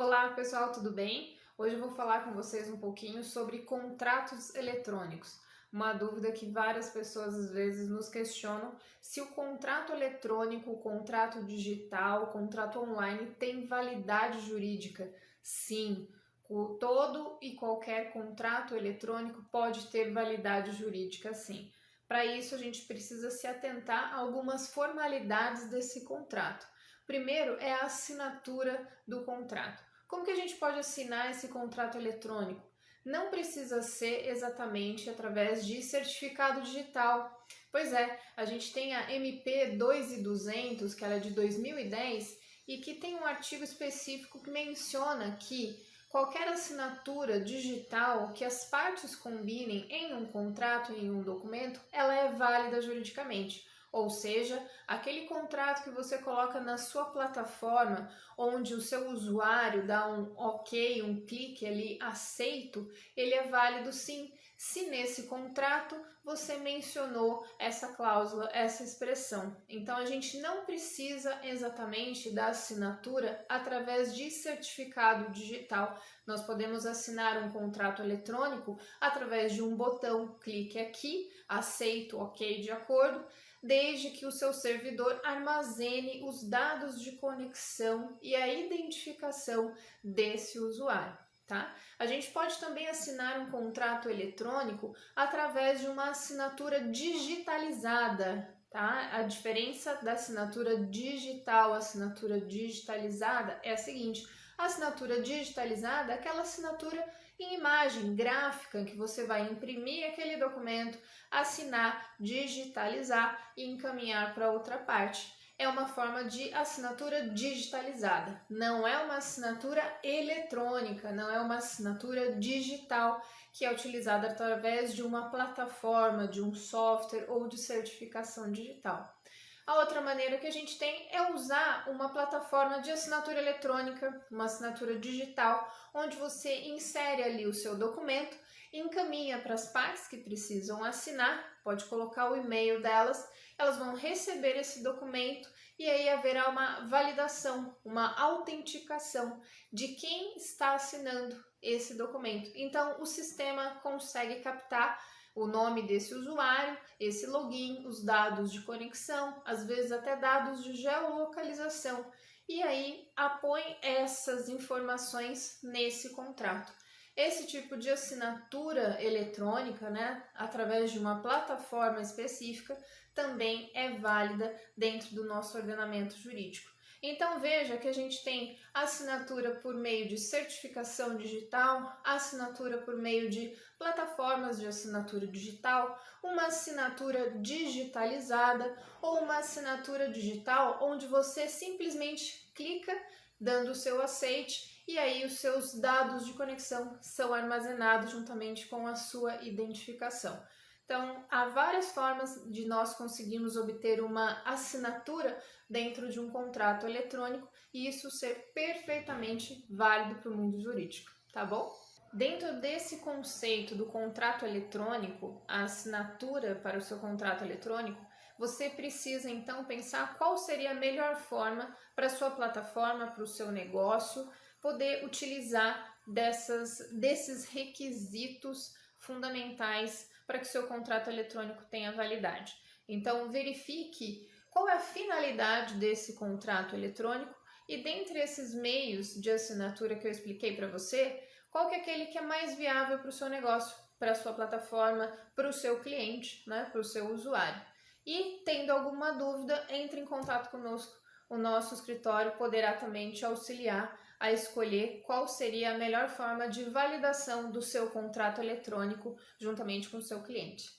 Olá pessoal, tudo bem? Hoje eu vou falar com vocês um pouquinho sobre contratos eletrônicos. Uma dúvida que várias pessoas às vezes nos questionam se o contrato eletrônico, o contrato digital, o contrato online tem validade jurídica. Sim, todo e qualquer contrato eletrônico pode ter validade jurídica, sim. Para isso, a gente precisa se atentar a algumas formalidades desse contrato. Primeiro é a assinatura do contrato. Como que a gente pode assinar esse contrato eletrônico? Não precisa ser exatamente através de certificado digital. Pois é, a gente tem a MP 2200, que ela é de 2010, e que tem um artigo específico que menciona que qualquer assinatura digital que as partes combinem em um contrato, em um documento, ela é válida juridicamente. Ou seja, aquele contrato que você coloca na sua plataforma, onde o seu usuário dá um OK, um clique ali, aceito, ele é válido sim, se nesse contrato você mencionou essa cláusula, essa expressão. Então a gente não precisa exatamente da assinatura através de certificado digital. Nós podemos assinar um contrato eletrônico através de um botão, clique aqui, aceito, OK, de acordo desde que o seu servidor armazene os dados de conexão e a identificação desse usuário. Tá? A gente pode também assinar um contrato eletrônico através de uma assinatura digitalizada. Tá? A diferença da assinatura digital à assinatura digitalizada é a seguinte: a assinatura digitalizada é aquela assinatura em imagem gráfica que você vai imprimir aquele documento, assinar, digitalizar e encaminhar para outra parte. É uma forma de assinatura digitalizada, não é uma assinatura eletrônica, não é uma assinatura digital que é utilizada através de uma plataforma, de um software ou de certificação digital. A outra maneira que a gente tem é usar uma plataforma de assinatura eletrônica, uma assinatura digital, onde você insere ali o seu documento, encaminha para as partes que precisam assinar, pode colocar o e-mail delas, elas vão receber esse documento e aí haverá uma validação, uma autenticação de quem está assinando esse documento. Então o sistema consegue captar o nome desse usuário, esse login, os dados de conexão, às vezes até dados de geolocalização, e aí apõe essas informações nesse contrato. Esse tipo de assinatura eletrônica, né, através de uma plataforma específica, também é válida dentro do nosso ordenamento jurídico. Então veja que a gente tem assinatura por meio de certificação digital, assinatura por meio de plataformas de assinatura digital, uma assinatura digitalizada ou uma assinatura digital onde você simplesmente clica dando o seu aceite e aí os seus dados de conexão são armazenados juntamente com a sua identificação. Então, há várias formas de nós conseguirmos obter uma assinatura dentro de um contrato eletrônico e isso ser perfeitamente válido para o mundo jurídico, tá bom? Dentro desse conceito do contrato eletrônico, a assinatura para o seu contrato eletrônico, você precisa então pensar qual seria a melhor forma para a sua plataforma, para o seu negócio, poder utilizar dessas, desses requisitos fundamentais para que seu contrato eletrônico tenha validade. Então, verifique qual é a finalidade desse contrato eletrônico e dentre esses meios de assinatura que eu expliquei para você, qual que é aquele que é mais viável para o seu negócio, para a sua plataforma, para o seu cliente, né, para o seu usuário. E tendo alguma dúvida, entre em contato conosco. O nosso escritório poderá também te auxiliar a escolher qual seria a melhor forma de validação do seu contrato eletrônico juntamente com o seu cliente.